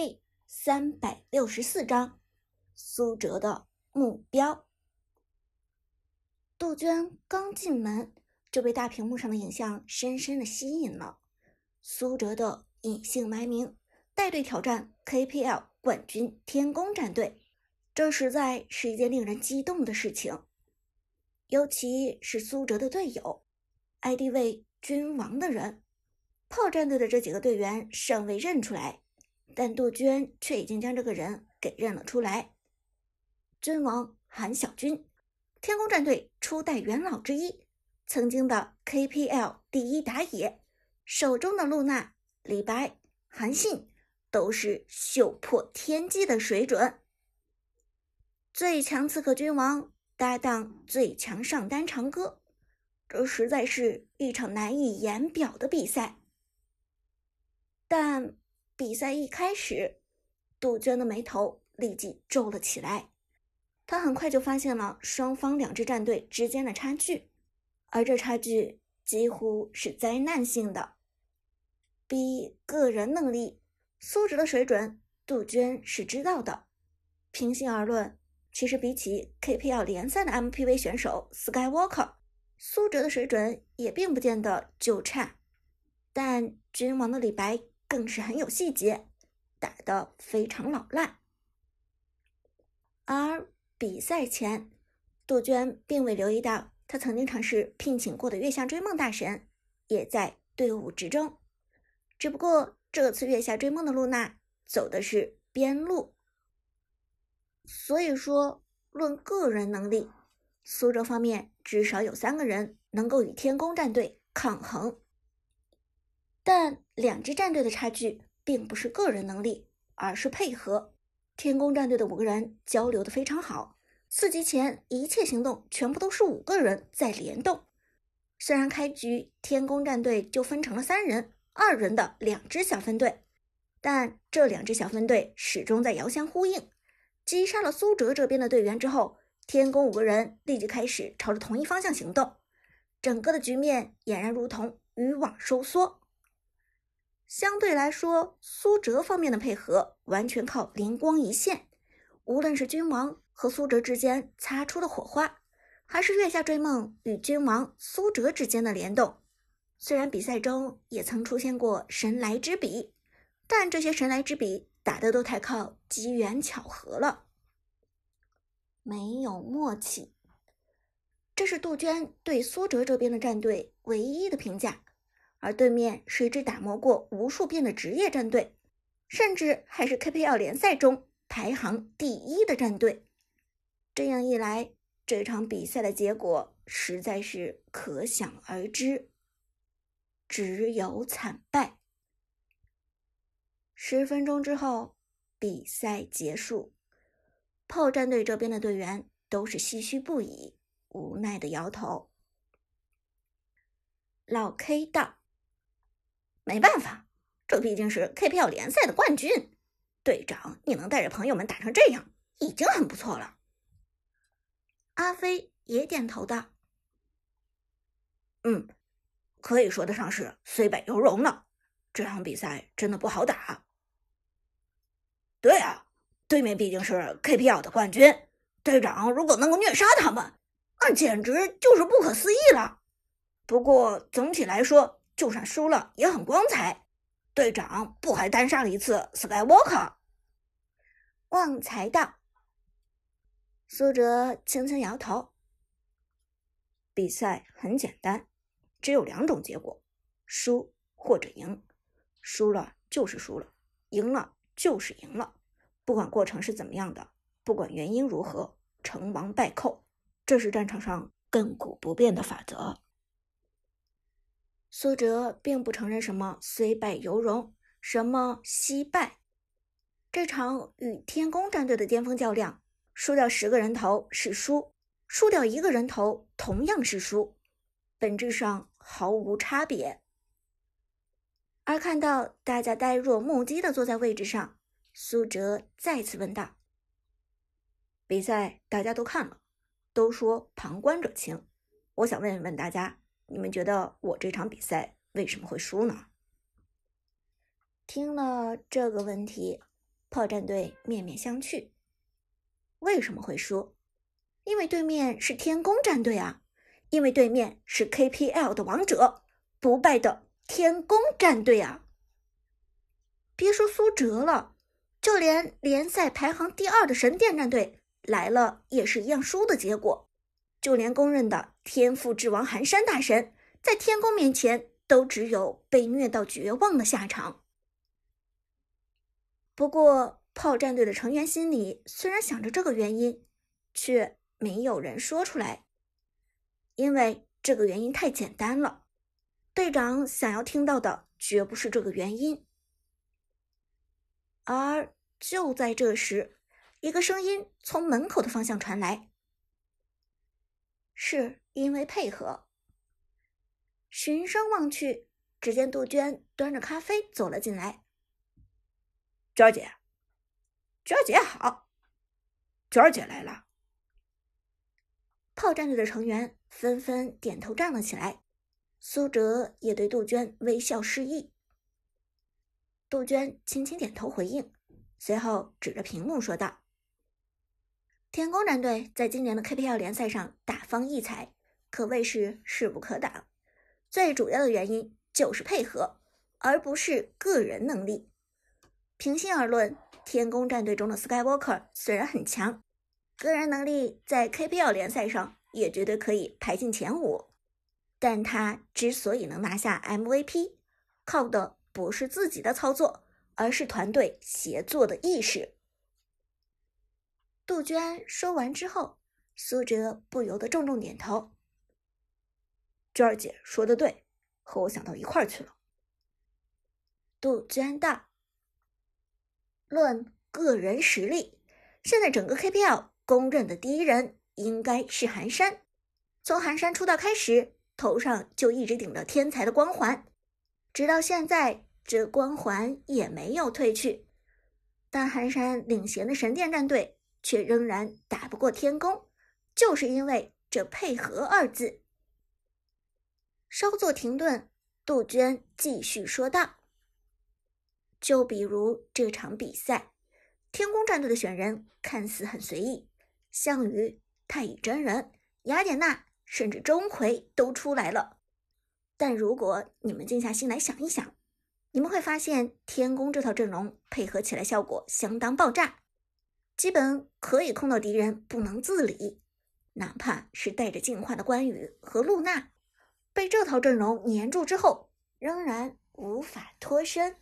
第三百六十四章，苏哲的目标。杜鹃刚进门就被大屏幕上的影像深深的吸引了。苏哲的隐姓埋名，带队挑战 KPL 冠军天宫战队，这实在是一件令人激动的事情。尤其是苏哲的队友，ID 为君王的人，炮战队的这几个队员尚未认出来。但杜鹃却已经将这个人给认了出来。君王韩小军，天宫战队初代元老之一，曾经的 KPL 第一打野，手中的露娜、李白、韩信都是秀破天际的水准。最强刺客君王搭档最强上单长歌，这实在是一场难以言表的比赛。但。比赛一开始，杜鹃的眉头立即皱了起来。他很快就发现了双方两支战队之间的差距，而这差距几乎是灾难性的。比个人能力、素质的水准，杜鹃是知道的。平心而论，其实比起 KPL 联赛的 MPV 选手 Skywalker，苏哲的水准也并不见得就差。但君王的李白。更是很有细节，打得非常老烂。而比赛前，杜鹃并未留意到，他曾经尝试聘请过的月下追梦大神也在队伍之中。只不过这次月下追梦的露娜走的是边路，所以说论个人能力，苏州方面至少有三个人能够与天宫战队抗衡。但两支战队的差距并不是个人能力，而是配合。天宫战队的五个人交流的非常好，四级前一切行动全部都是五个人在联动。虽然开局天宫战队就分成了三人、二人的两支小分队，但这两支小分队始终在遥相呼应。击杀了苏哲这边的队员之后，天宫五个人立即开始朝着同一方向行动，整个的局面俨然如同渔网收缩。相对来说，苏哲方面的配合完全靠灵光一现。无论是君王和苏哲之间擦出的火花，还是月下追梦与君王、苏哲之间的联动，虽然比赛中也曾出现过神来之笔，但这些神来之笔打的都太靠机缘巧合了，没有默契。这是杜鹃对苏哲这边的战队唯一的评价。而对面是一支打磨过无数遍的职业战队，甚至还是 KPL 联赛中排行第一的战队。这样一来，这场比赛的结果实在是可想而知，只有惨败。十分钟之后，比赛结束，炮战队这边的队员都是唏嘘不已，无奈的摇头。老 K 道。没办法，这毕竟是 KPL 联赛的冠军。队长，你能带着朋友们打成这样，已经很不错了。阿飞也点头道：“嗯，可以说得上是虽败犹荣了。这场比赛真的不好打。对啊，对面毕竟是 KPL 的冠军，队长如果能够虐杀他们，那简直就是不可思议了。不过总体来说，就算输了也很光彩，队长不还单杀了一次 Skywalker？旺财道，苏哲轻轻摇头。比赛很简单，只有两种结果：输或者赢。输了就是输了，赢了就是赢了。不管过程是怎么样的，不管原因如何，成王败寇，这是战场上亘古不变的法则。苏哲并不承认什么虽败犹荣，什么惜败。这场与天宫战队的巅峰较量，输掉十个人头是输，输掉一个人头同样是输，本质上毫无差别。而看到大家呆若木鸡的坐在位置上，苏哲再次问道：“比赛大家都看了，都说旁观者清，我想问问大家。”你们觉得我这场比赛为什么会输呢？听了这个问题，炮战队面面相觑。为什么会输？因为对面是天宫战队啊！因为对面是 KPL 的王者，不败的天宫战队啊！别说苏哲了，就连联赛排行第二的神殿战队来了也是一样输的结果。就连公认的天赋之王寒山大神，在天宫面前都只有被虐到绝望的下场。不过，炮战队的成员心里虽然想着这个原因，却没有人说出来，因为这个原因太简单了。队长想要听到的绝不是这个原因。而就在这时，一个声音从门口的方向传来：“是因为配合。”循声望去，只见杜鹃端着咖啡走了进来。娟儿姐，娟儿姐好，娟儿姐来了。炮战队的成员纷纷点头站了起来，苏哲也对杜鹃微笑示意。杜鹃轻轻点头回应，随后指着屏幕说道：“天宫战队在今年的 KPL 联赛上大放异彩，可谓是势不可挡。最主要的原因就是配合，而不是个人能力。”平心而论，天宫战队中的 Skywalker 虽然很强，个人能力在 KPL 联赛上也绝对可以排进前五，但他之所以能拿下 MVP，靠的不是自己的操作，而是团队协作的意识。杜鹃说完之后，苏哲不由得重重点头：“娟儿姐说的对，和我想到一块儿去了。”杜鹃道。论个人实力，现在整个 KPL 公认的第一人应该是寒山。从寒山出道开始，头上就一直顶着天才的光环，直到现在，这光环也没有褪去。但寒山领衔的神殿战队却仍然打不过天宫，就是因为这“配合”二字。稍作停顿，杜鹃继续说道。就比如这场比赛，天宫战队的选人看似很随意，项羽、太乙真人、雅典娜，甚至钟馗都出来了。但如果你们静下心来想一想，你们会发现天宫这套阵容配合起来效果相当爆炸，基本可以控到敌人不能自理。哪怕是带着进化的关羽和露娜，被这套阵容黏住之后，仍然无法脱身。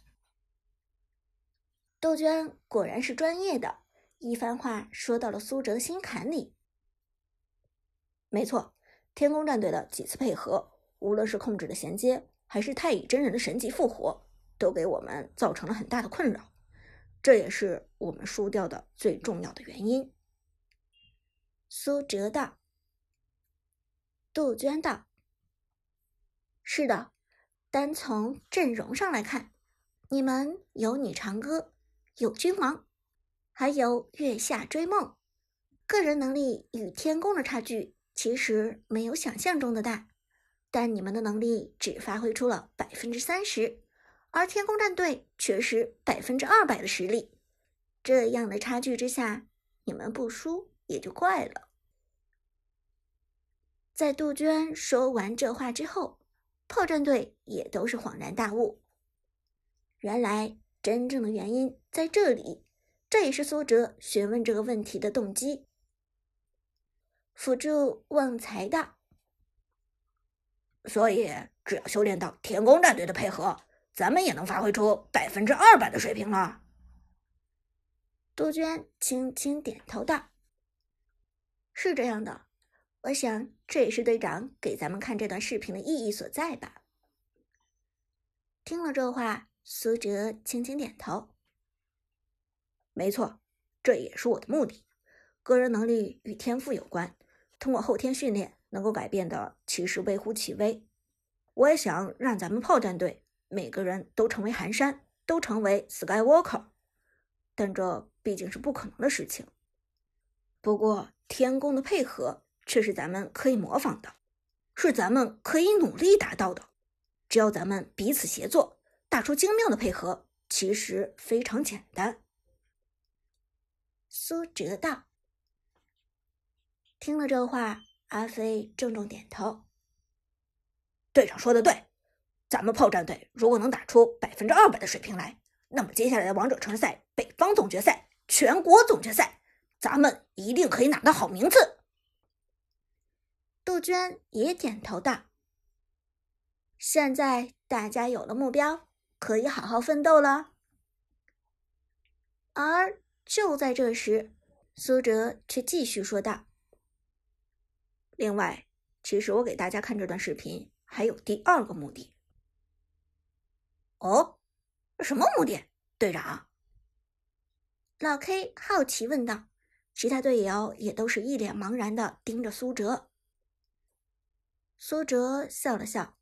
杜鹃果然是专业的，一番话说到了苏哲的心坎里。没错，天宫战队的几次配合，无论是控制的衔接，还是太乙真人的神级复活，都给我们造成了很大的困扰，这也是我们输掉的最重要的原因。苏哲道。杜鹃道：“是的，单从阵容上来看，你们有女长歌。”有君王，还有月下追梦，个人能力与天宫的差距其实没有想象中的大，但你们的能力只发挥出了百分之三十，而天宫战队却是百分之二百的实力，这样的差距之下，你们不输也就怪了。在杜鹃说完这话之后，炮战队也都是恍然大悟，原来。真正的原因在这里，这也是苏哲询问这个问题的动机。辅助旺财道，所以只要修炼到天宫战队的配合，咱们也能发挥出百分之二百的水平了。杜鹃轻轻点头道：“是这样的，我想这也是队长给咱们看这段视频的意义所在吧。”听了这话。苏哲轻轻点头，没错，这也是我的目的。个人能力与天赋有关，通过后天训练能够改变的其实微乎其微。我也想让咱们炮战队每个人都成为寒山，都成为 Skywalker，但这毕竟是不可能的事情。不过天宫的配合却是咱们可以模仿的，是咱们可以努力达到的。只要咱们彼此协作。打出精妙的配合，其实非常简单。苏哲道。听了这话，阿飞重重点头。队长说的对，咱们炮战队如果能打出百分之二百的水平来，那么接下来的王者城市赛、北方总决赛、全国总决赛，咱们一定可以拿到好名次。杜鹃也点头道：“现在大家有了目标，可以好好奋斗了。”而就在这时，苏哲却继续说道：“另外，其实我给大家看这段视频还有第二个目的。”“哦，什么目的，队长？”老 K 好奇问道。其他队友也都是一脸茫然的盯着苏哲。苏哲笑了笑，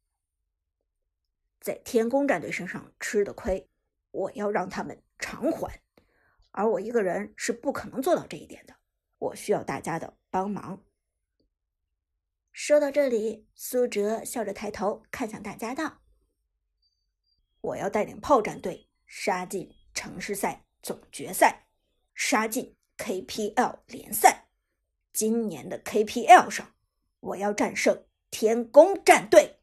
在天宫战队身上吃的亏，我要让他们偿还，而我一个人是不可能做到这一点的，我需要大家的帮忙。说到这里，苏哲笑着抬头看向大家道：“我要带领炮战队杀进城市赛总决赛，杀进 KPL 联赛。今年的 KPL 上，我要战胜。”天宫战队。